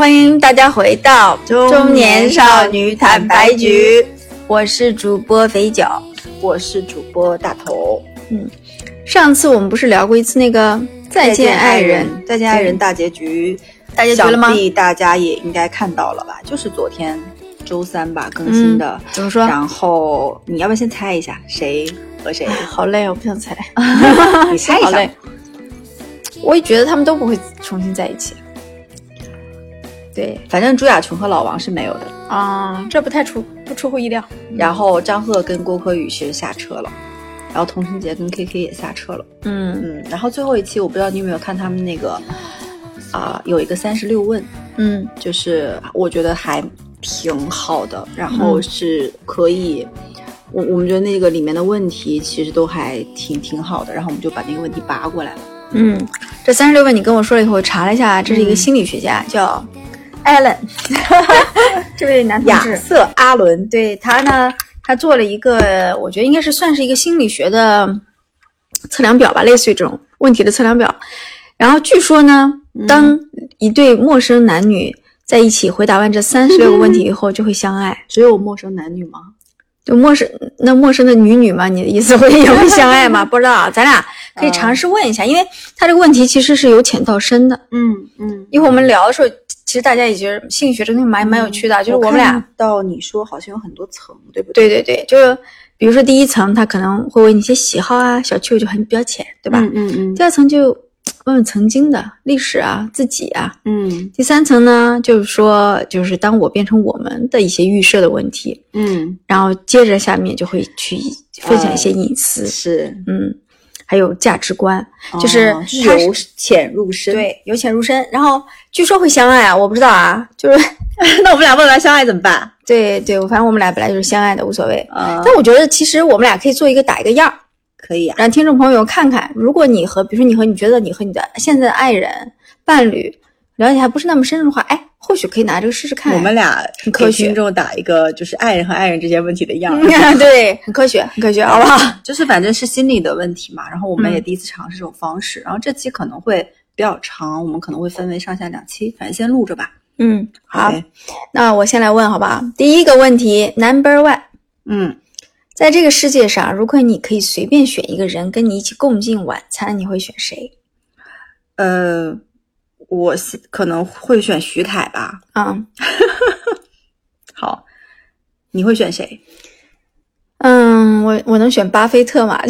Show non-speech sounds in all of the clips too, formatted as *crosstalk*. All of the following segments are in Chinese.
欢迎大家回到中年少女坦白局，我是主播肥脚。我是主播大头。嗯上次我们不是聊过一次那个再见爱人，再见爱人大结局，大结局了吗想必大家也应该看到了吧？就是昨天周三吧更新的。怎么说？然后你要不要先猜一下谁和谁？*laughs* 好累，我不想猜。*laughs* 你猜一下好累。我也觉得他们都不会重新在一起。对反正朱亚琼和老王是没有的。啊，这不太出不出乎意料。然后张赫跟郭柯宇其实下车了，然后童晨杰跟 KK 也下车了。嗯嗯，然后最后一期我不知道你有没有看他们那个啊、有一个三十六问，嗯就是我觉得还挺好的，然后是可以，我我们觉得那个里面的问题其实都还挺挺好的，然后我们就把那个问题拔过来了。嗯，这三十六问你跟我说了以后，我查了一下，这是一个心理学家，叫 Allen，*laughs* 这位男同亚志。瑟·阿伦，对他呢，他做了一个，我觉得应该是算是一个心理学的测量表吧，类似于这种问题的测量表。然后据说呢，当一对陌生男女在一起回答完这三十六个问题以后，就会相爱。*laughs* 只有陌生男女吗？就陌生那陌生的女女嘛，你的意思会也会相爱吗？*laughs* 不知道啊，咱俩可以尝试问一下，因为他这个问题其实是由浅到深的。嗯嗯，一会儿我们聊的时候，其实大家也觉得心理学这东西蛮蛮有趣的，就是我们俩。看到你说好像有很多层，对不对？对对对，就是比如说第一层，他可能会问你一些喜好啊、小趣味，就很比较浅，对吧？嗯嗯嗯。第二层就问问曾经的历史啊、自己啊。嗯。第三层呢，就是说，就是当我变成我们的一些预设的问题，嗯，然后接着下面就会去分享一些隐私，是，嗯，还有价值观，就是由浅入深。，对由浅入深。然后据说会相爱啊，我不知道啊，就是 *laughs* 那我们俩问完相爱怎么办？*laughs* 对对，反正我们俩本来就是相爱的，无所谓。啊、但我觉得其实我们俩可以做一个打一个样儿。可以啊。让听众朋友看看，如果你和，比如说你和你觉得你和你的现在的爱人、伴侣了解还不是那么深入的话，哎，或许可以拿这个试试看。我们俩很科学给听众打一个就是爱人和爱人之间问题的样儿，嗯 *laughs* 对，很科学，很科学，*laughs* 好不好？就是反正是心理的问题嘛。然后我们嗯也第一次尝试这种方式，然后这期可能会比较长，我们可能会分为上下两期，反正先录着吧。嗯，好那我先来问，好不好？第一个问题，Number One，嗯，在这个世界上，如果你可以随便选一个人跟你一起共进晚餐，你会选谁？呃，我是可能会选徐凯吧。啊、*laughs* 好，你会选谁？嗯，我我能选巴菲特嘛？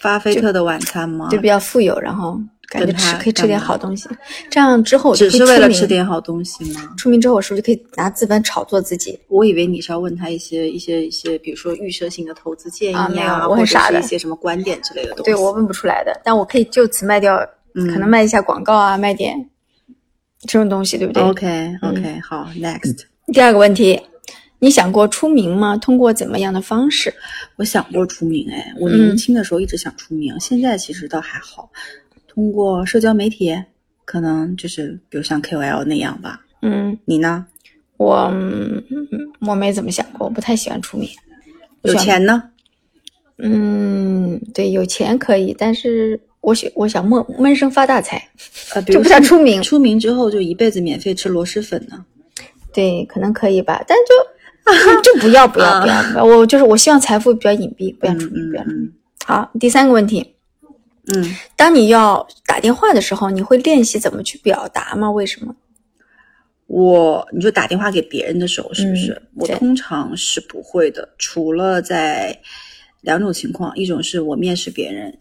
巴菲特的晚餐吗？就比较富有，然后感觉吃可以吃点好东西，这样之后我就只是为了吃点好东西吗？出名之后，我是不是就可以拿资本炒作自己？我以为你是要问他一些一些一些，比如说预设性的投资建议啊没有我或者很傻的是一些什么观点之类的东西。对我问不出来的，但我可以就此卖掉，嗯可能卖一下广告啊，卖点这种东西，对不对？OK OK，、好，Next，第二个问题，你想过出名吗？通过怎么样的方式？我想过出名，哎，我嗯年轻的时候一直想出名，现在其实倒还好，通过社交媒体，可能就是比如像 KOL 那样吧。嗯，你呢？我嗯我没怎么想过，我不太喜欢出名。有钱呢？嗯，对，有钱可以，但是我想我想闷闷声发大财，呃，*laughs* 就不想出名。出名之后就一辈子免费吃螺蛳粉呢？对，可能可以吧，但就 *laughs* 就不要不要不要不要，*laughs* 我就是我希望财富比较隐蔽，不要出名，不要出名。嗯好，第三个问题，嗯，当你要打电话的时候，你会练习怎么去表达吗？为什么？我你就打电话给别人的时候，是不是？嗯我通常是不会的，除了在两种情况，一种是我面试别人，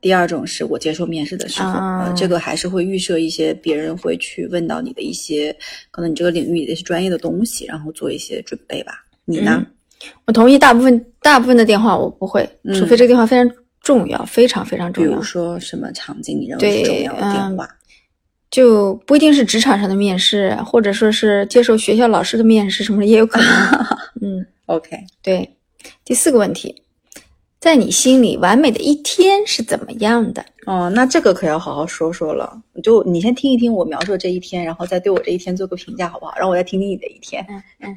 第二种是我接受面试的时候，啊呃，这个还是会预设一些别人会去问到你的一些可能你这个领域里的一些专业的东西，然后做一些准备吧。你呢？嗯我同意，大部分大部分的电话我不会，嗯除非这个电话非常重要，非常非常重要比如，说什么场景你认为是重对要的电话？就不一定是职场上的面试，或者说是接受学校老师的面试什么的，也有可能。*laughs* 嗯，OK，对。第四个问题，在你心里，完美的一天是怎么样的？哦，那这个可要好好说说了。你就你先听一听我描述的这一天，然后再对我这一天做个评价，好不好？让我再听听你的一天。嗯嗯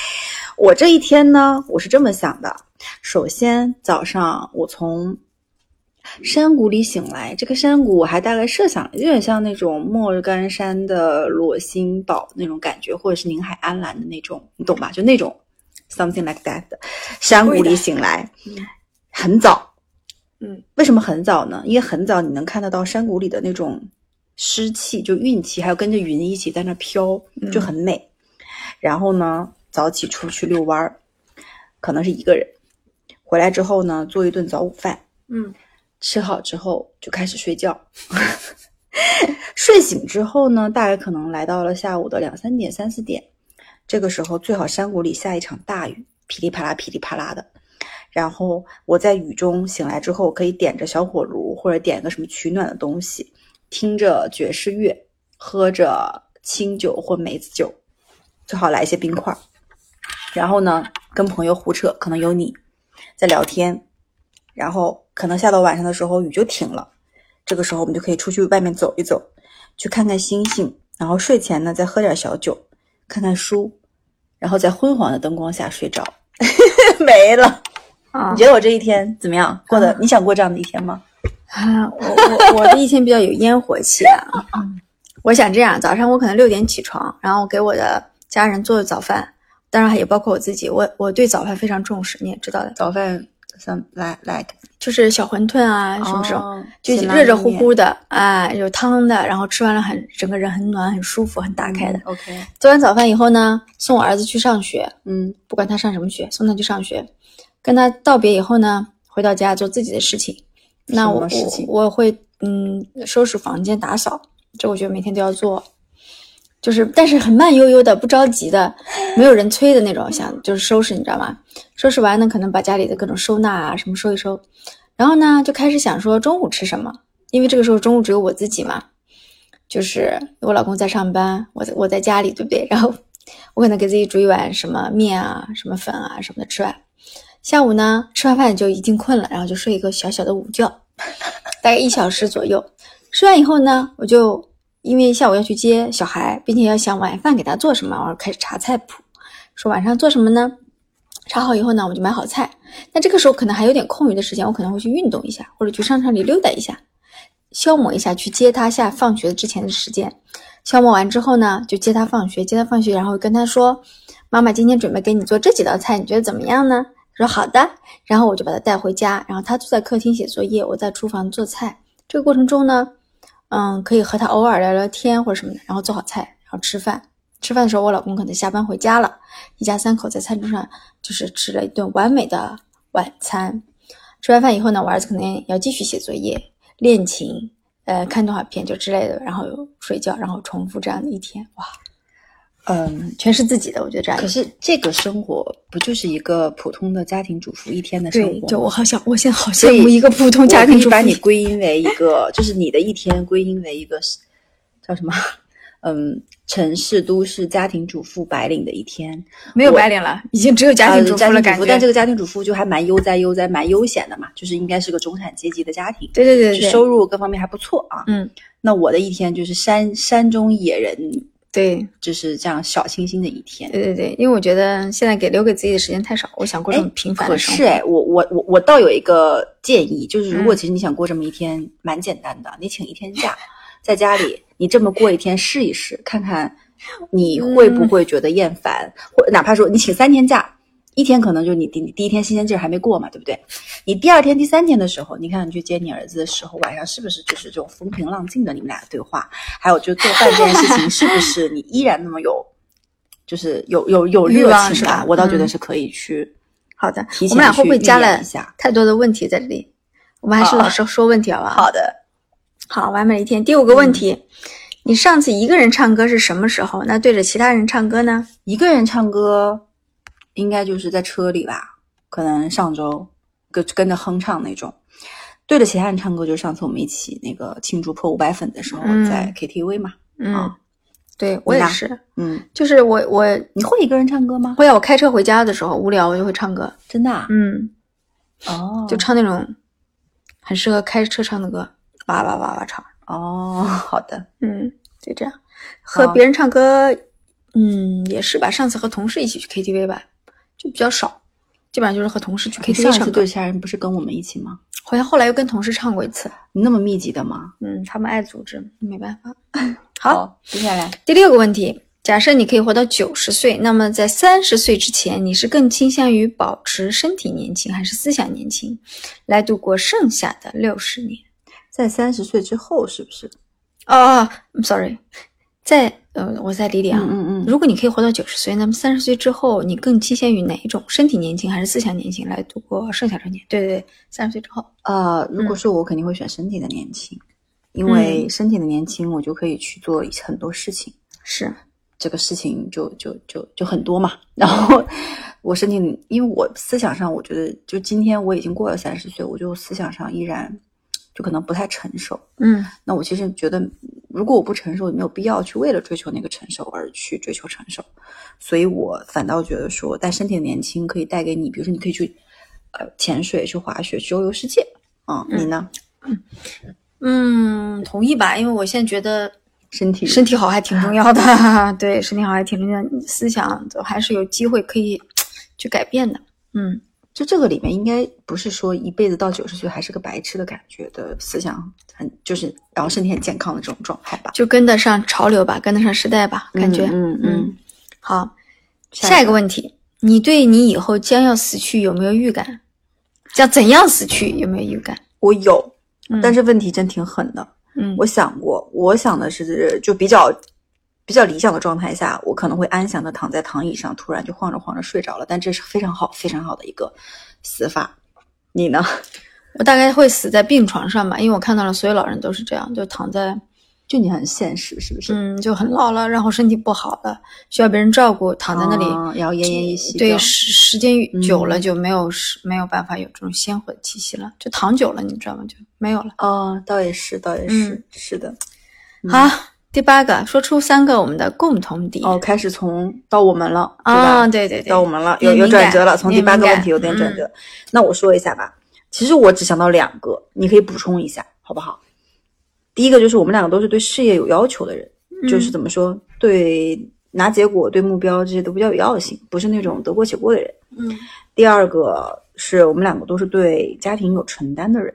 *laughs* 我这一天呢，我是这么想的：首先早上我从山谷里醒来，这个山谷我还大概设想，有点像那种莫干山的裸心堡那种感觉，或者是宁海安澜的那种，你懂吧？就那种 something like that 的山谷里醒来，很早，嗯，为什么很早呢？因为很早你能看得到山谷里的那种湿气，就运气，还有跟着云一起在那飘，就很美。然后呢，早起出去遛弯儿，可能是一个人。回来之后呢，做一顿早午饭，嗯，吃好之后就开始睡觉。*laughs* 睡醒之后呢，大概可能来到了下午的两三点、三四点，这个时候最好山谷里下一场大雨，噼里啪啦、噼里啪啦的。然后我在雨中醒来之后，可以点着小火炉或者点个什么取暖的东西，听着爵士乐，喝着清酒或梅子酒，最好来一些冰块。然后呢，跟朋友胡扯，可能有你。在聊天，然后可能下到晚上的时候雨就停了，这个时候我们就可以出去外面走一走，去看看星星，然后睡前呢再喝点小酒，看看书，然后在昏黄的灯光下睡着，*laughs* 没了。啊你觉得我这一天怎么样？过得你想过这样的一天吗？啊，我 *laughs* 我我的一天比较有烟火气啊。*laughs* 我想这样，早上我可能六点起床，然后给我的家人做早饭，当然也包括我自己。我我对早饭非常重视，你也知道的，早饭 some like like 就是小馄饨啊什么这种，哦就热热乎乎的，哎，有汤的，然后吃完了很整个人很暖很舒服很打开的。嗯 OK，做完早饭以后呢，送我儿子去上学，嗯不管他上什么学，送他去上学，跟他道别以后呢，回到家做自己的事情。那我事情我我会嗯收拾房间打扫，这我觉得每天都要做，就是但是很慢悠悠的，不着急的，没有人催的那种，想就是收拾，你知道吗？收拾完呢，可能把家里的各种收纳啊什么收一收，然后呢就开始想说中午吃什么，因为这个时候中午只有我自己嘛，就是我老公在上班，我在我在家里，对不对？然后我可能给自己煮一碗什么面啊、什么粉啊什么的吃完。下午呢，吃完饭就已经困了，然后就睡一个小小的午觉，*laughs* 大概一小时左右。睡完以后呢，我就因为下午要去接小孩，并且要想晚饭给他做什么，我开始查菜谱，说晚上做什么呢？查好以后呢，我就买好菜。那这个时候可能还有点空余的时间，我可能会去运动一下，或者去商场里溜达一下，消磨一下去接他下放学之前的时间。消磨完之后呢，就接他放学，接他放学，然后跟他说：“妈妈今天准备给你做这几道菜，你觉得怎么样呢？”说：“好的。”然后我就把他带回家，然后他坐在客厅写作业，我在厨房做菜。这个过程中呢，嗯，可以和他偶尔聊聊天或者什么的，然后做好菜，然后吃饭。吃饭的时候，我老公可能下班回家了，一家三口在餐桌上就是吃了一顿完美的晚餐。吃完饭以后呢，我儿子可能要继续写作业、练琴，呃，看动画片就之类的，然后睡觉，然后重复这样的一天，哇，嗯，全是自己的，我觉得这样可是这个生活不就是一个普通的家庭主妇一天的生活对，就我好想，我现在好羡慕一个普通家庭 *laughs* 主妇。可以把你归因为一个，就是你的一天归因为一个叫什么？*laughs* 嗯，城市都市家庭主妇白领的一天，没有白领了，已经只有家庭主妇了，但这个家庭主妇就还蛮悠哉悠哉，蛮悠闲的嘛，就是应该是个中产阶级的家庭，对对对对，收入各方面还不错啊。嗯，那我的一天就是山山中野人，对就是这样小清新的一天。对对对，因为我觉得现在给留给自己的时间太少，我想过这种平凡的生活。是哎，我我我我倒有一个建议，就是如果嗯其实你想过这么一天，蛮简单的，你请一天假，在家里你这么过一天试一试，看看你会不会觉得厌烦，或哪怕说你请三天假，一天可能就你第第一天新鲜劲儿还没过嘛，对不对？你第二天、第三天的时候，你看你去接你儿子的时候，晚上是不是就是这种风平浪静的你们俩的对话？还有就做饭这件事情，是不是你依然那么有，就是有有有欲热情吧？我倒觉得嗯是可以去。好的，提我们俩会不会加了太多的问题在这里？我们还是老实说问题好不好？的，好，完美的一天。第五个问题，你上次一个人唱歌是什么时候？那对着其他人唱歌呢？一个人唱歌，应该就是在车里吧？可能上周跟跟着哼唱那种。对着其他人唱歌，就是上次我们一起那个庆祝破五百粉的时候，嗯在 KTV 嘛。嗯，啊对我也是，嗯，就是我我你会一个人唱歌吗？会啊，我开车回家的时候无聊，我就会唱歌。真的、啊？嗯，哦，就唱那种很适合开车唱的歌，哇哇哇哇唱。哦，好的。嗯，就这样。和别人唱歌，嗯，也是吧。上次和同事一起去 KTV 吧，就比较少，基本上就是和同事去你 KTV 唱歌上一次对。其他人不是跟我们一起吗？好像后来又跟同事唱过一次。你那么密集的吗？嗯，他们爱组织，没办法。好，接下来第六个问题：假设你可以活到九十岁，那么在三十岁之前，你是更倾向于保持身体年轻，还是思想年轻，来度过剩下的六十年？在三十岁之后，是不是？哦哦，I'm sorry，在呃，我再理理啊。嗯嗯嗯如果你可以活到九十岁，那么三十岁之后，你更倾向于哪一种？身体年轻还是思想年轻来度过剩下的年？对对对，三十岁之后。呃，如果是我，肯定会选身体的年轻，因为身体的年轻，我就可以去做很多事情。是，这个事情就就就就很多嘛。然后我身体，因为我思想上，我觉得就今天我已经过了三十岁，我就思想上依然就可能不太成熟。嗯那我其实觉得，如果我不成熟，也没有必要去为了追求那个成熟而去追求成熟。所以我反倒觉得说，但身体的年轻可以带给你，比如说你可以去呃潜水、去滑雪、去周游世界。嗯，你呢？嗯，同意吧？因为我现在觉得身体身体好还挺重要的，*laughs* 对，身体好还挺重要的，思想都还是有机会可以去改变的。嗯，就这个里面应该不是说一辈子到九十岁还是个白痴的感觉的思想很就是然后身体很健康的这种状态吧。就跟得上潮流吧，跟得上时代吧，感觉。嗯嗯，好，下一个问题，你对你以后将要死去有没有预感？将怎样死去有没有预感？我有，嗯但是问题真挺狠的。嗯，我想过，我想的是就比较比较理想的状态下，我可能会安详的躺在躺椅上，突然就晃着晃着睡着了。但这是非常好非常好的一个死法。你呢？*laughs* 我大概会死在病床上吧，因为我看到了所有老人都是这样，就躺在，就你很现实，是不是？嗯，就很老了，然后身体不好了，需要别人照顾，躺在那里，哦然后奄奄一息对，时时间久了嗯就没有是没有办法有这种鲜活的气息了，就躺久了，你知道吗？就没有了。哦，倒也是，倒也是，嗯是的。好，*laughs* 第八个，说出三个我们的共同点。哦，开始从到我们了，对吧？啊，对对对，到我们了，有有转折了，从第八个问题有点转嗯折。那我说一下吧，其实我只想到两个，你可以补充一下，好不好？第一个就是我们两个都是对事业有要求的人，就是怎么说，对拿结果、对目标这些都比较有要性，不是那种得过且过的人。嗯第二个是我们两个都是对家庭有承担的人，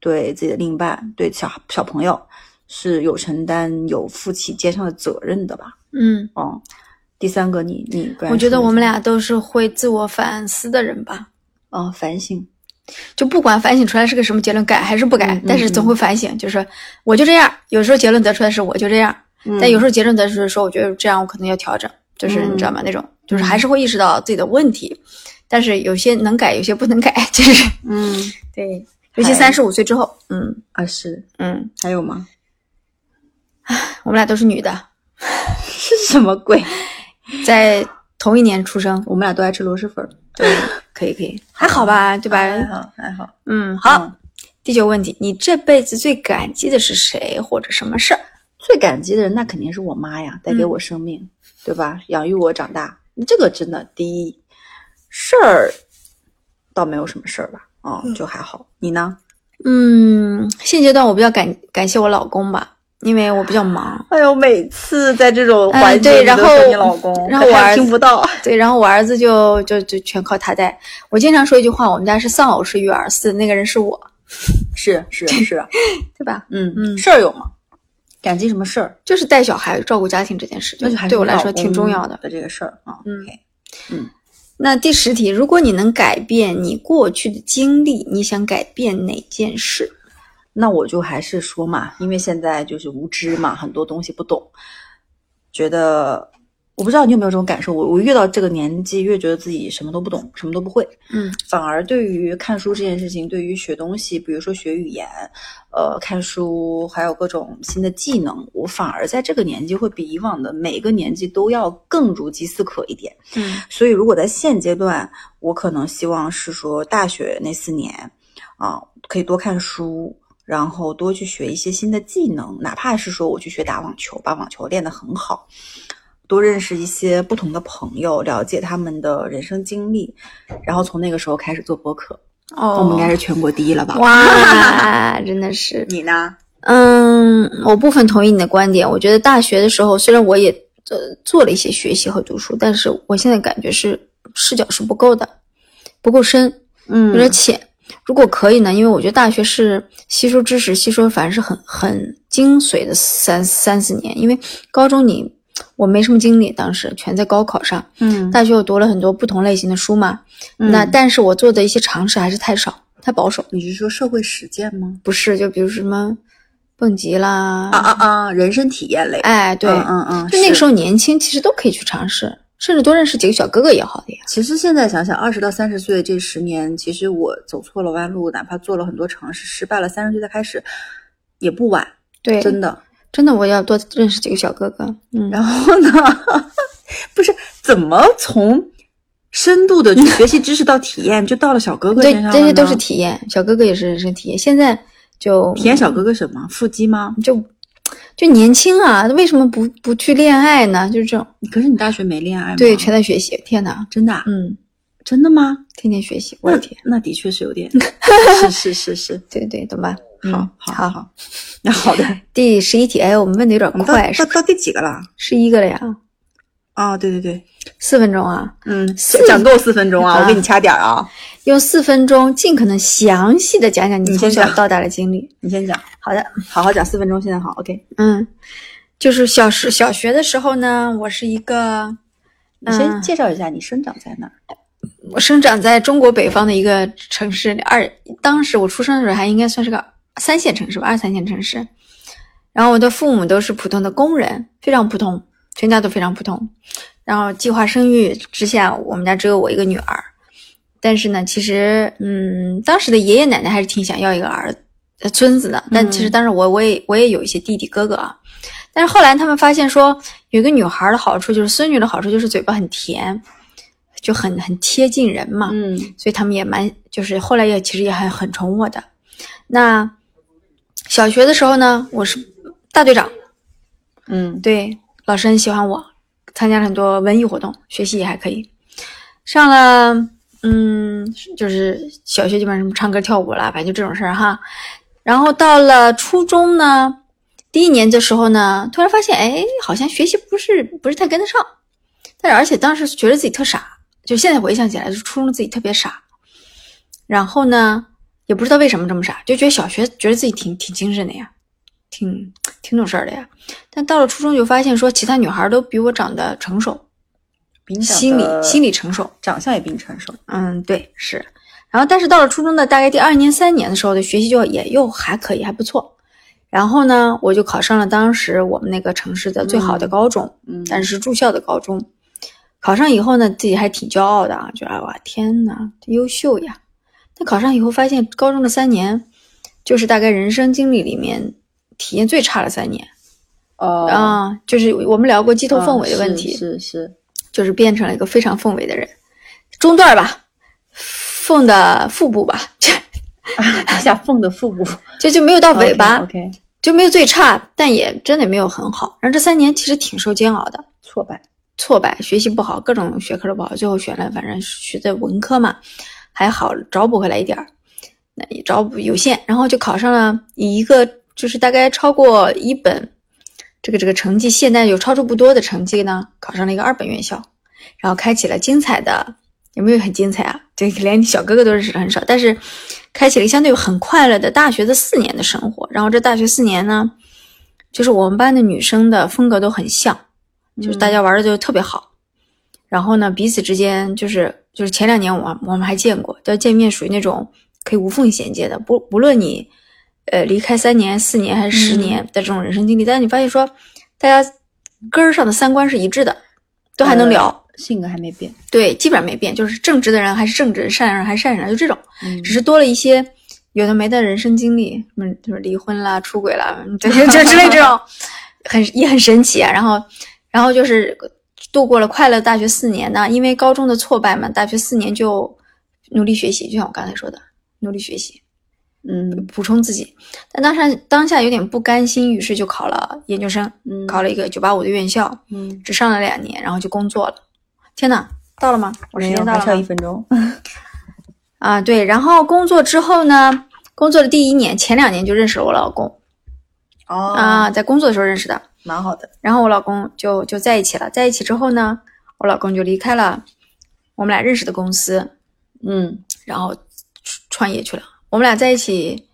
对自己的另一半、对小小朋友是有承担、有负起肩上的责任的吧？嗯，哦、第三个你你我觉得我们俩都是会自我反思的人吧。哦、反省，就不管反省出来是个什么结论，改还是不改，但是总会反省，就是我就这样。有时候结论得出来是我就这样，但有时候结论得出来说我觉得这样我可能要调整，就是嗯你知道吗？那种就是还是会意识到自己的问题，但是有些能改，有些不能改，就是嗯对，尤其还三十五岁之后，嗯啊是嗯，还有吗？*sighs* 我们俩都是女的，*laughs* 是什么鬼？*laughs* 在同一年出生，我们俩都爱吃螺蛳粉儿，*laughs* 对，可以可以，还好吧，对吧？还好还好。嗯，好。嗯第九个问题，你这辈子最感激的是谁或者什么事儿？最感激的人那肯定是我妈呀，带给嗯我生命，对吧？养育我长大，这个真的第一事儿倒没有什么事儿吧，哦，就还好。你呢？嗯，现阶段我比较感感谢我老公吧，因为我比较忙。哎呦，每次在这种嗯环境对然后你老公，然后我儿子听不到。对，然后我儿子就就就全靠他带。我经常说一句话，我们家是丧偶式育儿，死的那个人是我，*laughs* 是是是，对吧？嗯嗯事儿有吗？感激什么事儿？就是带小孩、照顾家庭这件事，就那就还是对我来说挺重要的。的这个事儿啊。嗯 OK 那第十题，如果你能改变你过去的经历，你想改变哪件事？那我就还是说嘛，因为现在就是无知嘛，很多东西不懂，觉得我不知道你有没有这种感受。我我越到这个年纪，越觉得自己什么都不懂，什么都不会。嗯反而对于看书这件事情，对于学东西，比如说学语言，呃，看书，还有各种新的技能，我反而在这个年纪会比以往的每个年纪都要更如饥似渴一点。嗯所以，如果在现阶段，我可能希望是说，大学那四年啊，可以多看书，然后多去学一些新的技能，哪怕是说我去学打网球，把网球练得很好，多认识一些不同的朋友，了解他们的人生经历，然后从那个时候开始做播客。哦，我们应该是全国第一了吧？哇，*laughs* 真的是你呢？嗯，我部分同意你的观点。我觉得大学的时候，虽然我也呃做了一些学习和读书，但是我现在感觉是视角是不够的，不够深，嗯有点浅。如果可以呢，因为我觉得大学是吸收知识、吸收反正是很很精髓的三三四年，因为高中你我没什么精力，当时全在高考上。嗯大学我读了很多不同类型的书嘛，那但是我做的一些尝试还是太少，太保守。你是说社会实践吗？不是，就比如什么蹦极啦，啊啊啊！人生体验类。哎，对，嗯嗯嗯，就那个时。候年轻，其实都可以去尝试，甚至多认识几个小哥哥也好的呀。其实现在想想，二十到三十岁这十年，其实我走错了弯路，哪怕做了很多尝试，失败了，三十岁再开始也不晚，对，真的。真的，我要多认识几个小哥哥。嗯，然后呢，*laughs* 不是怎么从深度的去学习知识到体验，就到了小哥哥对身上，了这些都是体验，小哥哥也是人生体验。现在就体验小哥哥什么腹肌吗？就就年轻啊，为什么不不去恋爱呢？就是这种，可是你大学没恋爱吗？对，全在学习。天哪，真的啊、嗯，真的吗？天天学习，我的天，那的确是有点，*laughs* 是是是是，对对，懂吧？嗯好好好。好，*laughs* 那好的，*laughs* 第十一题，哎，我们问的有点快，是到到第几个了？十一个了呀，啊、对对对，四分钟啊，嗯，四讲够四分钟啊，啊我给你掐点儿啊，用四分钟尽可能详细的讲讲你从小到大的经历。你先讲，好的，好好讲四分钟，现在好，OK，嗯，就是小时小学的时候呢，我是一个，你先嗯介绍一下你生长在哪儿。我生长在中国北方的一个城市，二当时我出生的时候还应该算是个三线城市吧，二三线城市。然后我的父母都是普通的工人，非常普通，全家都非常普通。然后计划生育之下，我们家只有我一个女儿。但是呢，其实嗯，当时的爷爷奶奶还是挺想要一个儿呃孙子的。但其实当时我我也我也有一些弟弟哥哥啊。但是后来他们发现说，有一个女孩的好处就是孙女的好处就是嘴巴很甜，就很很贴近人嘛。嗯所以他们也蛮，就是后来也其实也很很宠我的。那小学的时候呢，我是大队长，嗯对，老师很喜欢我，参加了很多文艺活动，学习也还可以。上了，嗯，就是小学基本上什么唱歌跳舞啦，反正就这种事儿哈。然后到了初中呢，第一年的时候呢，突然发现，哎，好像学习不是不是太跟得上，但是而且当时觉得自己特傻，就现在回想起来，就初中自己特别傻。然后呢，也不知道为什么这么傻，就觉得小学觉得自己挺挺精神的呀，挺挺懂事儿的呀。但到了初中就发现说，其他女孩都比我长得成熟，比你长心理心理成熟。长相也比你成熟。嗯，对，是。然后，但是到了初中的大概第二年、三年的时候的学习就也又还可以，还不错。然后呢，我就考上了当时我们那个城市的最好的高中，嗯但是是住校的高中。考上以后呢，自己还挺骄傲的啊，觉得哇天呐，优秀呀！但考上以后发现，高中的三年就是大概人生经历里面体验最差的三年。哦。啊、就是我们聊过鸡头凤尾的问题，是是，就是变成了一个非常凤尾的人，中段吧，凤的腹部吧，一下凤的腹部，就就没有到尾巴 OK，就没有最差，但也真的没有很好。然后这三年其实挺受煎熬的，挫败。挫败，学习不好，各种学科都不好，最后选了反正学的文科嘛，还好找补回来一点儿，那也找补有限，然后就考上了以一个就是大概超过一本这个这个成绩，现在有超出不多的成绩呢，考上了一个二本院校，然后开启了精彩的，有没有很精彩啊？对连小哥哥都认识的很少，但是开启了相对很快乐的大学的四年的生活。然后这大学四年呢，就是我们班的女生的风格都很像。就是大家玩的就特别好，然后呢，彼此之间就是就是前两年我我们还见过，但见面属于那种可以无缝衔接的，不不论你呃离开三年、四年还是十年的这种人生经历，但是你发现说大家根儿上的三观是一致的，都还能聊，呃性格还没变。对，基本上没变，就是正直的人还是正直，善良人还是善良人，就这种，嗯只是多了一些有的没的人生经历，什么就是离婚啦、出轨啦，这些这之类这种，很也很神奇啊。然后，然后就是度过了快乐大学四年呢，因为高中的挫败嘛，大学四年就努力学习，就像我刚才说的，努力学习，嗯补充自己。但当时当下有点不甘心，于是就考了研究生，嗯考了一个九八五的院校，嗯，只上了两年，然后就工作了。天呐，到了吗？我时，间到了还差一？分钟。*laughs* 啊，对，然后工作之后呢，工作的第一年，前两年就认识了我老公哦啊，，在工作的时候认识的，蛮好的。然后我老公就就在一起了，在一起之后呢，我老公就离开了我们俩认识的公司，嗯然后出创业去了。我们俩在一起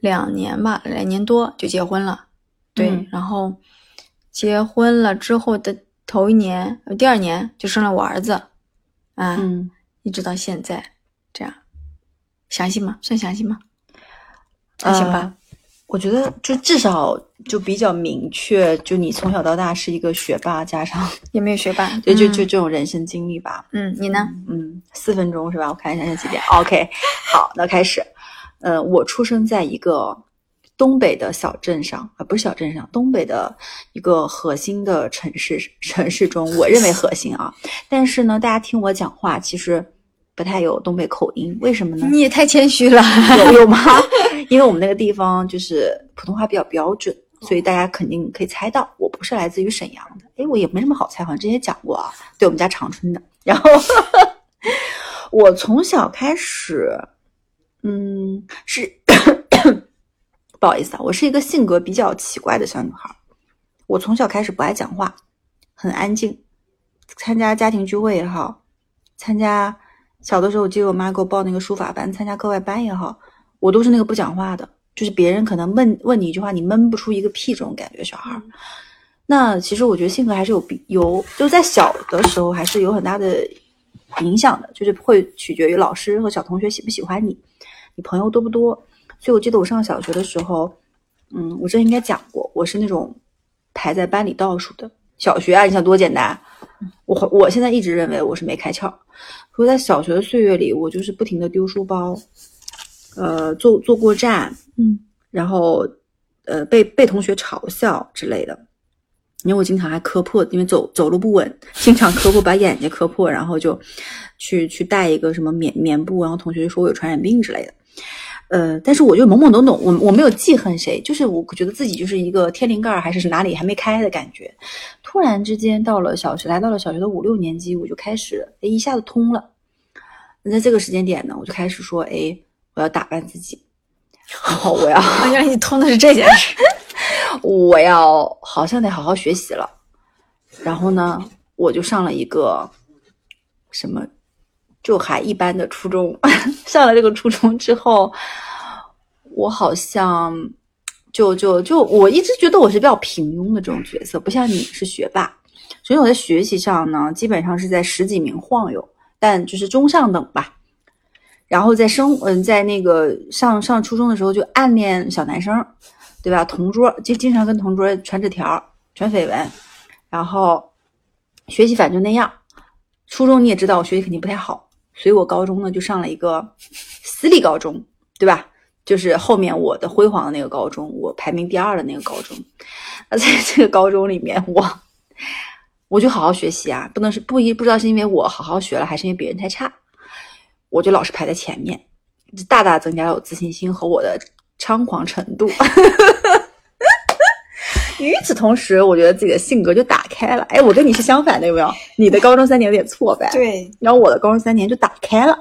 两年吧，两年多就结婚了。对，嗯然后结婚了之后的头一年，呃第二年就生了我儿子，啊，嗯，一直到现在这样。详细吗？算详细吗？还行吧。呃我觉得就至少就比较明确，就你从小到大是一个学霸，加上也没有学霸。*laughs* 对，就嗯就这种人生经历吧。嗯，你呢？嗯，四分钟是吧？我看一下现在几点？OK，好，那开始。呃，我出生在一个东北的小镇上，啊、不是小镇上，东北的一个核心的城市城市中，我认为核心啊。但是呢，大家听我讲话，其实不太有东北口音，为什么呢？你也太谦虚了。有 *laughs* 有吗？*laughs* 因为我们那个地方就是普通话比较标准，所以大家肯定可以猜到我不是来自于沈阳的。哎，我也没什么好猜，好像之前讲过啊。对我们家长春的。然后 *laughs* 我从小开始，嗯，是不好意思啊，我是一个性格比较奇怪的小女孩。我从小开始不爱讲话，很安静。参加家庭聚会也好，参加小的时候，我记得我妈给我报那个书法班，参加课外班也好，我都是那个不讲话的，就是别人可能问问你一句话，你闷不出一个屁这种感觉，小孩儿。那其实我觉得性格还是有比有，就在小的时候还是有很大的影响的，就是会取决于老师和小同学喜不喜欢你，你朋友多不多。所以我记得我上小学的时候，嗯，我这应该讲过，我是那种排在班里倒数的。小学啊，你想多简单？我我现在一直认为我是没开窍。所以在小学的岁月里，我就是不停的丢书包，呃，坐坐过站，嗯，然后呃被被同学嘲笑之类的。因为我经常还磕破，因为走走路不稳，经常磕破，把眼睛磕破，然后就去去带一个什么棉棉布，然后同学就说我有传染病之类的。呃，但是我就懵懵懂懂，我我没有记恨谁，就是我觉得自己就是一个天灵盖还是哪里还没开的感觉。突然之间到了小学，来到了小学的五六年级，我就开始哎一下子通了。那在这个时间点呢，我就开始说，哎，我要打扮自己，我要原来你通的是这件事。*laughs* 我要好像得好好学习了。然后呢，我就上了一个什么就还一般的初中。*laughs* 上了这个初中之后，我好像就就就我一直觉得我是比较平庸的这种角色，不像你是学霸。所以我在学习上呢，基本上是在十几名晃悠，但就是中上等吧。然后在生嗯，在那个上上初中的时候就暗恋小男生，对吧？同桌就经常跟同桌传纸条、传绯闻，然后学习反正就那样。初中你也知道我学习肯定不太好，所以我高中呢就上了一个私立高中，对吧？就是后面我的辉煌的那个高中，我排名第二的那个高中。那在这个高中里面，我我就好好学习啊，不能是不一不知道是因为我好好学了，还是因为别人太差，我就老是排在前面，就大大增加了我自信心和我的猖狂程度。*laughs* 与此同时，我觉得自己的性格就打开了。哎，我跟你是相反的，有没有？你的高中三年有点挫败，对，然后我的高中三年就打开了。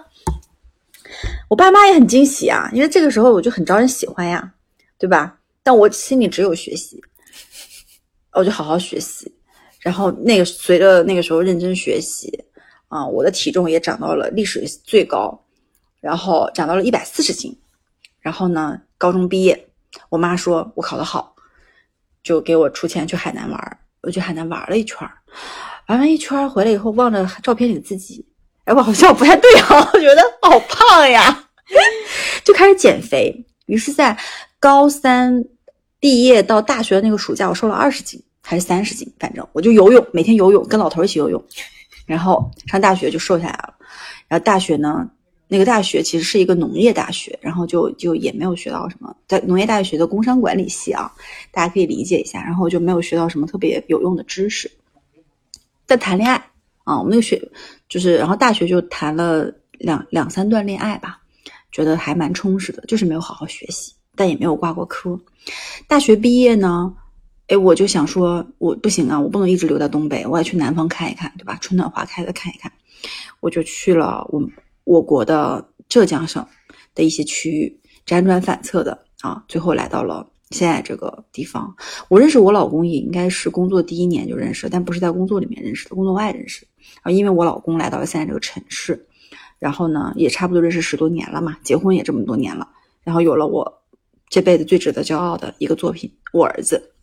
我爸妈也很惊喜啊，因为这个时候我就很招人喜欢呀，对吧？但我心里只有学习，我就好好学习。然后那个随着那个时候认真学习啊，我的体重也长到了历史最高，然后长到了一百四十斤。然后呢，高中毕业，我妈说我考得好，就给我出钱去海南玩。我去海南玩了一圈，玩完一圈回来以后，望着照片里的自己，哎，我好像不太对啊，*laughs* 我觉得好胖呀，*laughs* 就开始减肥。于是，在高三毕业到大学的那个暑假，我瘦了二十斤还是三十斤，反正我就游泳，每天游泳，跟老头一起游泳。然后上大学就瘦下来了。然后大学呢，那个大学其实是一个农业大学，然后就就也没有学到什么，在农业大学的工商管理系啊，大家可以理解一下。然后就没有学到什么特别有用的知识。在谈恋爱啊，我们那个学就是，然后大学就谈了两两三段恋爱吧，觉得还蛮充实的，就是没有好好学习，但也没有挂过科。大学毕业呢，哎，我就想说，我不行啊，我不能一直留在东北，我要去南方看一看，对吧？春暖花开的看一看，我就去了我我国的浙江省的一些区域，辗转反侧的啊，最后来到了现在这个地方。我认识我老公也应该是工作第一年就认识，但不是在工作里面认识的，工作外认识。啊，因为我老公来到了现在这个城市，然后呢，也差不多认识十多年了嘛，结婚也这么多年了，然后有了我这辈子最值得骄傲的一个作品，我儿子。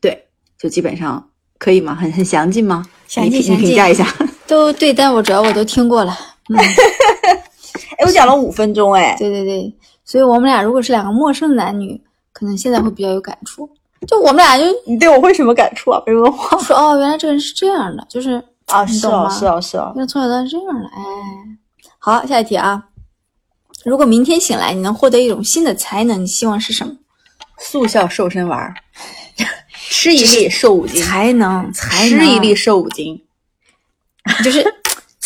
对，就基本上可以吗？很很详尽吗？详尽你评价一下。都对，但我主要我都听过了。嗯，*laughs* 哎，我讲了五分钟，哎，对对对，所以我们俩如果是两个陌生的男女，可能现在会比较有感触。就我们俩就你对我会什么感触啊？没文化说哦，原来这个人是这样的，就是啊？是哦，是啊，是啊。原来从小到大是这样的，哎。好，下一题啊。如果明天醒来，你能获得一种新的才能，你希望是什么？速效瘦身丸儿，*laughs* 吃一粒瘦五斤，才能，才能，吃一粒瘦五斤。就是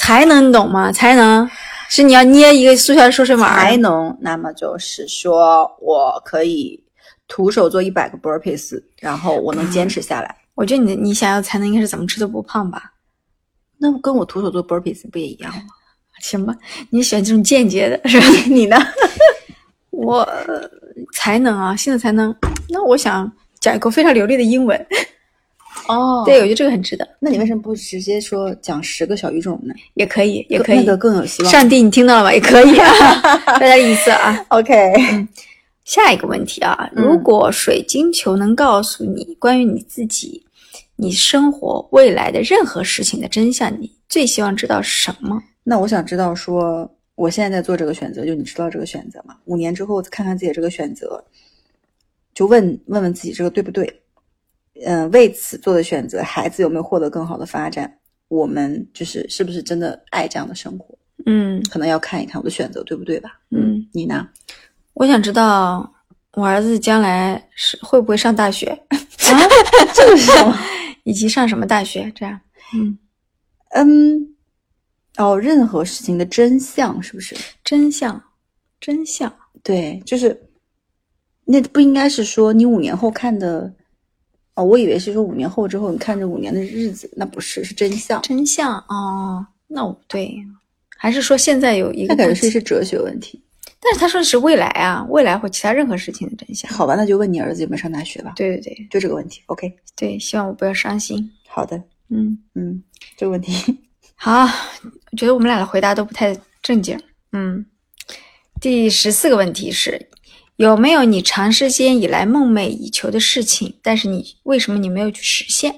才能，你懂吗？才能是你要捏一个速效瘦身丸，才能，那么就是说我可以徒手做一百个 burpees，然后我能坚持下来。我觉得你的你想要才能应该是怎么吃都不胖吧？那跟我徒手做 burpees 不也一样吗？行吧，你喜欢这种间接的是吧？*laughs* 你呢？*laughs* 我呃才能啊，现在才能。那我想讲一个非常流利的英文，哦对我觉得这个很值得，那你为什么不直接说讲十个小语种呢？也可以，也可以。那个更有希望。上帝，你听到了吗？也可以啊，*laughs* *laughs* 大家意思啊。*laughs* OK，下一个问题啊，嗯如果水晶球能告诉你关于你自己、你生活未来的任何事情的真相，你最希望知道什么？那我想知道说，我现在在做这个选择，就你知道这个选择吗？五年之后看看自己这个选择，就问问问自己这个对不对？嗯、为此做的选择，孩子有没有获得更好的发展？我们就是是不是真的爱这样的生活？嗯可能要看一看我的选择对不对吧？嗯，你呢？我想知道我儿子将来是会不会上大学，*laughs* 啊，这个是什么？*laughs* 以及上什么大学？这样，嗯，嗯，哦，任何事情的真相是不是？真相，真相。对，就是那不应该是说你五年后看的哦，我以为是说五年后之后你看这五年的日子，那不是，是真相。真相哦，那我对，还是说现在有一个那感觉不是是哲学问题。但是他说的是未来啊，未来或其他任何事情的真相。好吧，那就问你儿子有没有上大学吧。对对对就这个问题。OK，对，希望我不要伤心。好的，嗯，嗯，这个问题，好，我觉得我们俩的回答都不太正经。嗯，第十四个问题是，有没有你长时间以来梦寐以求的事情，但是你为什么你没有去实现？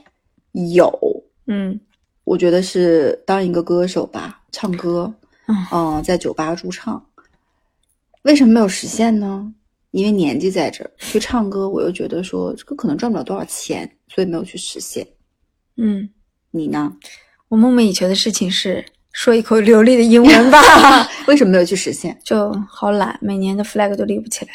有，嗯我觉得是当一个歌手吧，唱歌，嗯嗯，在酒吧驻唱。为什么没有实现呢？因为年纪在这儿，去唱歌，我又觉得说这个可能赚不了多少钱，所以没有去实现。嗯，你呢？我梦寐以求的事情是说一口流利的英文吧，*laughs* 为什么没有去实现？就好懒，每年的 flag 都立不起来。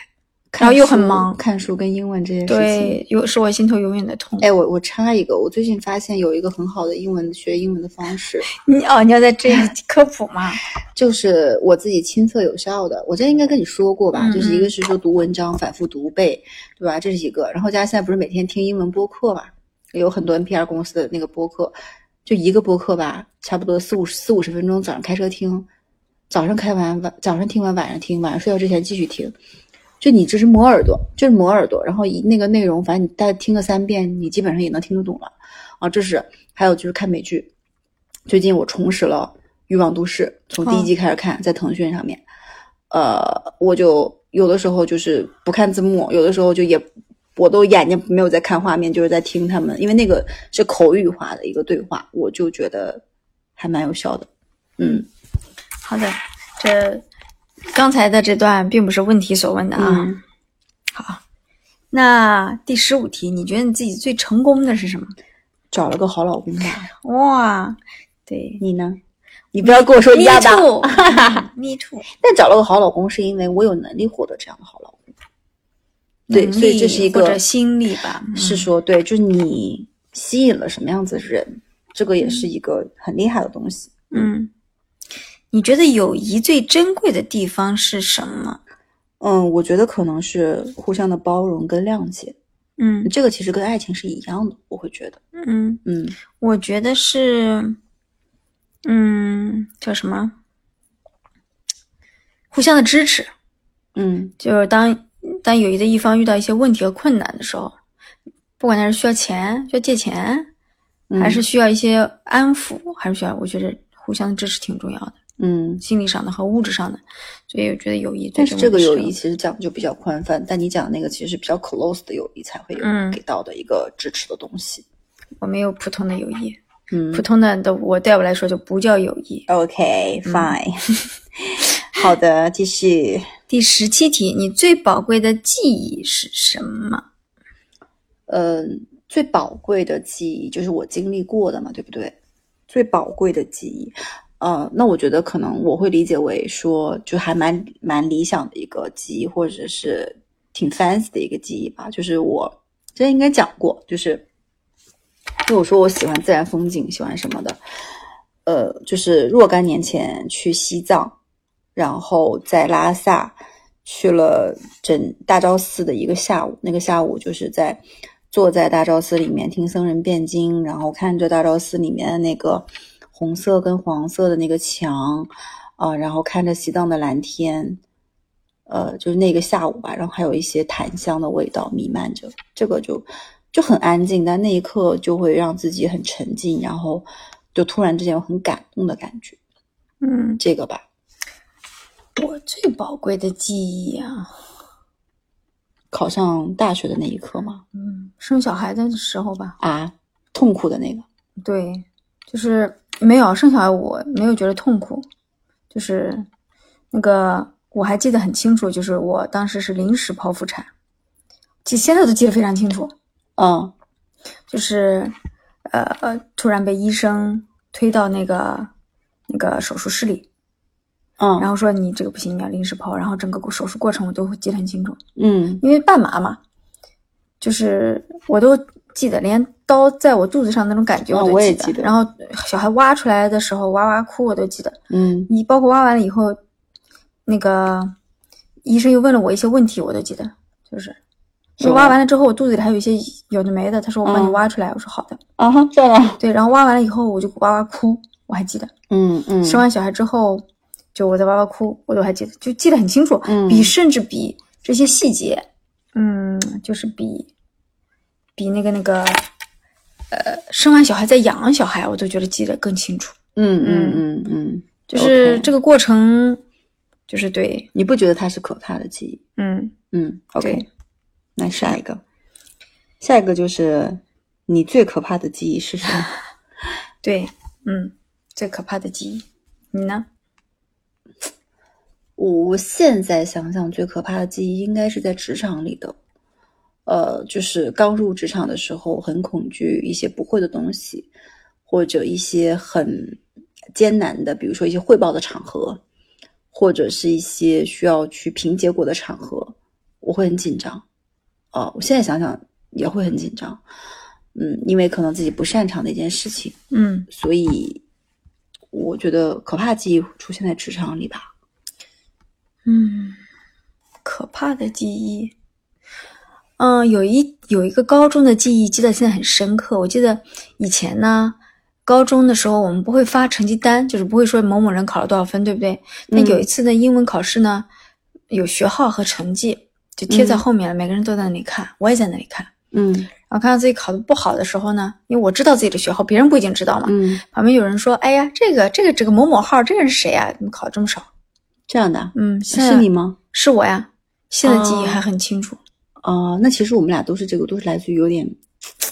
看然后又很忙看书跟英文这件事情。对，有是我心头永远的痛。哎，我我插一个，我最近发现有一个很好的英文学英文的方式，*laughs* 你哦，你要在这里 *laughs* 科普吗？就是我自己亲测有效的。我之前应该跟你说过吧，嗯就是一个是说读文章反复读背，对吧？这是一个。然后加上现在不是每天听英文播客嘛，有很多 NPR 公司的那个播客，就一个播客吧，差不多四五四五十分钟，早上开车听，早上开完晚早上听完晚上听，晚上睡觉之前继续听。就你这是磨耳朵，就是磨耳朵，然后一那个内容，反正你大概听个三遍，你基本上也能听得懂了啊。这是还有就是看美剧，最近我重拾了《欲望都市》，从第一季开始看，在腾讯上面。呃，我就有的时候就是不看字幕，有的时候就也我都眼睛没有在看画面，就是在听他们，因为那个是口语化的一个对话，我就觉得还蛮有效的。嗯好的，这刚才的这段并不是问题所问的啊。嗯好，那第十五题，你觉得你自己最成功的是什么？找了个好老公吧，*laughs* 哇，对你呢？你不要跟我说一，me 样的。*laughs* too，me too。*laughs* 但找了个好老公，是因为我有能力获得这样的好老公。对，所以这是一个或者心力吧。嗯是说，对，就是你吸引了什么样子的人，这个也是一个很厉害的东西。嗯，你觉得友谊最珍贵的地方是什么？嗯，我觉得可能是互相的包容跟谅解，嗯这个其实跟爱情是一样的，我会觉得，嗯，嗯我觉得是，嗯，叫什么？互相的支持。嗯就是当当友谊的一方遇到一些问题和困难的时候，不管他是需要钱、需要借钱，嗯还是需要一些安抚，还是需要，我觉得互相的支持挺重要的。嗯，心理上的和物质上的，所以我觉得友谊最但是这个友谊其实讲就比较宽泛，但你讲的那个其实是比较 close 的友谊才会有嗯给到的一个支持的东西。候我没有普通的友谊，嗯普通的的我对我来说就不叫友谊。，OK 嗯 fine，*laughs* 好的，继续。*laughs* 第十七题，你最宝贵的记忆是什么？呃，最宝贵的记忆就是我经历过的嘛，对不对？最宝贵的记忆，呃，那我觉得可能我会理解为说，就还蛮蛮理想的一个记忆，或者是挺 fancy 的一个记忆吧。就是我之前应该讲过，就是因为我说我喜欢自然风景，喜欢什么的，呃，就是若干年前去西藏，然后在拉萨去了整大昭寺的一个下午。那个下午就是在坐在大昭寺里面听僧人辩经，然后看着大昭寺里面的那个红色跟黄色的那个墙，啊、然后看着西藏的蓝天。呃，就是那个下午吧，然后还有一些檀香的味道弥漫着，这个就就很安静，但那一刻就会让自己很沉静，然后就突然之间有很感动的感觉，嗯，这个吧，我最宝贵的记忆啊，考上大学的那一刻吗？嗯，生小孩的时候吧。啊，痛苦的那个，对，就是没有生小孩，我没有觉得痛苦，就是那个我还记得很清楚，就是我当时是临时剖腹产，记现在都记得非常清楚，嗯。就是呃呃，突然被医生推到那个那个手术室里，嗯，然后说你这个不行，你要临时剖，然后整个手术过程我都会记得很清楚，嗯。因为半麻嘛，就是我都记得，连刀在我肚子上那种感觉我都记得。我也记得然后小孩挖出来的时候哇哇哭，我都记得。嗯你包括挖完了以后，那个医生又问了我一些问题，我都记得。就是是吗我挖完了之后，我肚子里还有一些有的没的，他说我帮你嗯挖出来，我说好的。啊哈，这样啊，对，然后挖完了以后，我就哇哇哭，我还记得。嗯嗯，生完小孩之后，就我在哇哇哭，我都还记得，就记得很清楚，嗯比甚至比这些细节，嗯，就是比比那个那个，呃，生完小孩再养小孩，我都觉得记得更清楚。嗯嗯嗯嗯，就是这个，过程，就是对，你不觉得它是可怕的记忆？嗯，嗯，OK，对那下一个，下一个就是你最可怕的记忆是什么？*laughs* 对，嗯，最可怕的记忆，你呢？我现在想想，最可怕的记忆应该是在职场里的。呃，就是刚入职场的时候，很恐惧一些不会的东西，或者一些很艰难的，比如说一些汇报的场合，或者是一些需要去评结果的场合，我会很紧张。哦，我现在想想也会很紧张。嗯，因为可能自己不擅长的一件事情，嗯所以我觉得可怕记忆出现在职场里吧。嗯，可怕的记忆。嗯，有一有一个高中的记忆，记得现在很深刻。我记得以前呢，高中的时候我们不会发成绩单，就是不会说某某人考了多少分，对不对？那嗯有一次的，英文考试呢，有学号和成绩，就贴在嗯后面了，每个人都在那里看，我也在那里看。嗯然后看到自己考的不好的时候呢，因为我知道自己的学号，别人不一定知道嘛。嗯，旁边有人说：“哎呀，这个这个这个某某号，这个人是谁啊？怎么考这么少这样的啊？”嗯，是你吗？是我呀，现在记忆哦还很清楚。哦，那其实我们俩都是这个，都是来自于有点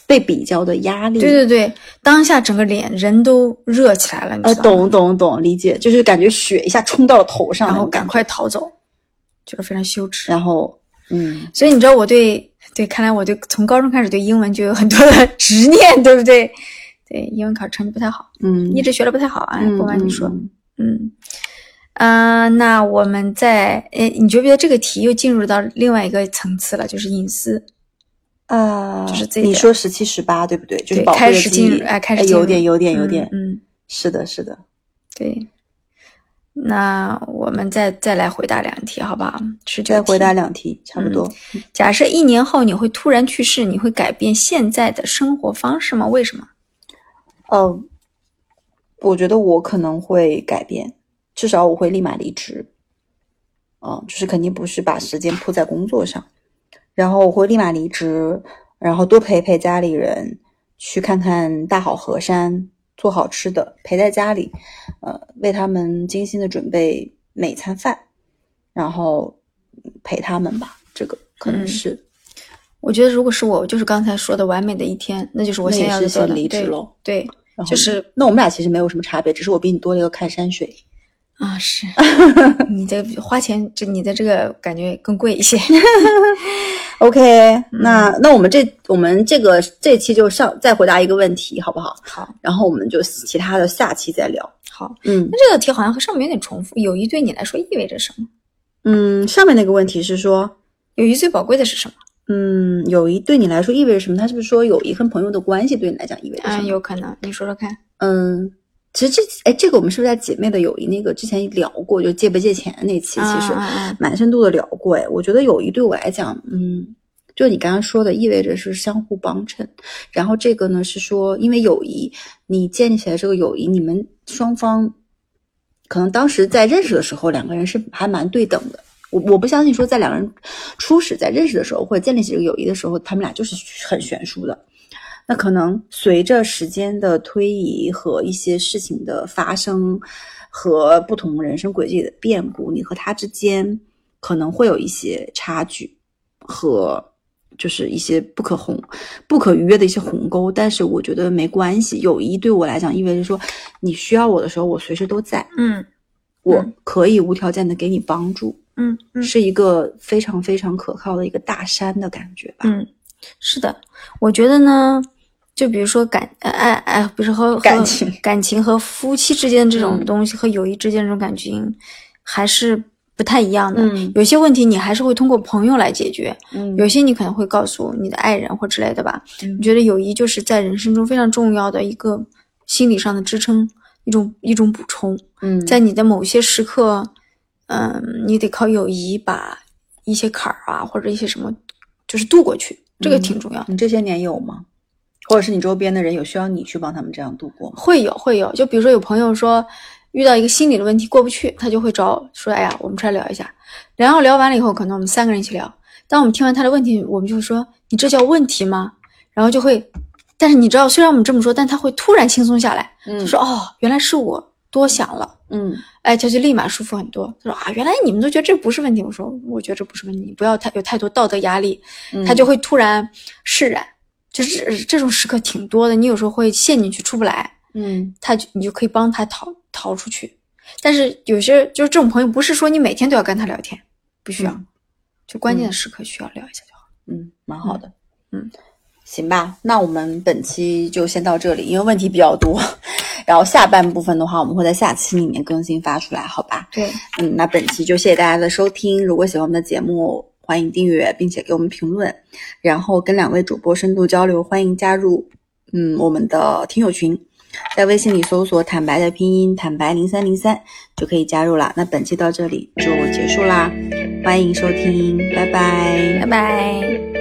被比较的压力。对对对，当下整个脸人都热起来了，你呃，知道吗？懂懂懂，理解，就是感觉血一下冲到了头上，然后赶，快逃走，就是非常羞耻。然后嗯所以你知道我对对，看来我对从高中开始对英文就有很多的 *laughs* 执念，对不对？对，英文考成绩不太好，嗯，一直学的不太好啊，嗯不瞒你说，嗯嗯，啊、那我们在，诶，你觉不觉得这个题又进入到另外一个层次了，就是隐私？啊，就是这个你说十七十八对不对？就是开始进入，哎，开始进入有点有点有嗯点，嗯，是的是的，对。那我们再再来回答两题，好不好？十九再回答两题，差不多。假设一年后你会突然去世，你会改变现在的生活方式吗？为什么？呃，我觉得我可能会改变，至少我会立马离职。嗯、就是肯定不是把时间扑在工作上，然后我会立马离职，然后多陪陪家里人，去看看大好河山，做好吃的，陪在家里，呃，为他们精心的准备每餐饭，然后陪他们吧。这个可能嗯是、我觉得如果是我，就是刚才说的完美的一天，那就是我那也先要的。对离职喽。对就是那我们俩其实没有什么差别，只是我比你多了一个看山水。啊，是 *laughs* 你这花钱，这你的这个感觉更贵一些。*laughs* OK，那、那我们这我们这个这期就上再回答一个问题，好不好？好，然后我们就其他的下期再聊。好，嗯那这个题好像和上面有点重复。友谊对你来说意味着什么？嗯，上面那个问题是说，友谊最宝贵的是什么？嗯，友谊对你来说意味着什么？他是不是说友谊跟朋友的关系对你来讲意味着什嗯，么？有可能，你说说看。嗯，其实这哎，这个我们是不是在姐妹的友谊那个之前聊过？就借不借钱那期，其实蛮深度的聊过。哎，我觉得友谊对我来讲，嗯，就你刚刚说的，意味着是相互帮衬。然后这个呢是说，因为友谊，你建立起来这个友谊，你们双方可能当时在认识的时候，两个人是还蛮对等的。我我不相信说在两个人初始在认识的时候，或者建立起这个友谊的时候，他们俩就是很悬殊的。那可能随着时间的推移和一些事情的发生，和不同人生轨迹的变故，你和他之间可能会有一些差距和就是一些不可红、不可逾越的一些鸿沟。但是我觉得没关系，友谊对我来讲意味着说，你需要我的时候，我随时都在，嗯我可以无条件的给你帮助，嗯嗯是一个非常非常可靠的一个大山的感觉吧。嗯，是的，我觉得呢，就比如说感呃爱爱，比如说和和感情感情和夫妻之间这种嗯东西，和友谊之间这种感情还是不太一样的。嗯有些问题你还是会通过朋友来解决，嗯有些你可能会告诉你的爱人或之类的吧。嗯我觉得友谊就是在人生中非常重要的一个心理上的支撑，一种一种补充。嗯，在你的某些时刻，嗯，你得靠友谊把一些坎儿啊，或者一些什么，就是渡过去，这个嗯挺重要的。你这些年有吗？或者是你周边的人有需要你去帮他们这样度过吗？会有会有，就比如说有朋友说遇到一个心理的问题过不去，他就会找说，哎呀，我们出来聊一下。然后聊完了以后，可能我们三个人一起聊。当我们听完他的问题，我们就会说，你这叫问题吗？然后就会，但是你知道，虽然我们这么说，但他会突然轻松下来，嗯就说，哦，原来是我多想了。嗯哎，他就立马舒服很多。他说啊，原来你们都觉得这不是问题。我说，我觉得这不是问题，你不要太有太多道德压力。嗯他就会突然释然，就是这这种时刻挺多的。你有时候会陷进去出不来，嗯他就你就可以帮他逃逃出去。但是有些就是这种朋友，不是说你每天都要跟他聊天，不需要，嗯就关键的时刻需要聊一下就好。嗯，蛮好的。嗯，行吧，那我们本期就先到这里，因为问题比较多。然后下半部分的话，我们会在下期里面更新发出来，好吧？对，嗯，那本期就谢谢大家的收听。如果喜欢我们的节目，欢迎订阅，并且给我们评论，然后跟两位主播深度交流。欢迎加入嗯我们的听友群，在微信里搜索“坦白”的拼音“坦白零三零三”就可以加入了。那本期到这里就结束啦，欢迎收听，拜拜拜拜。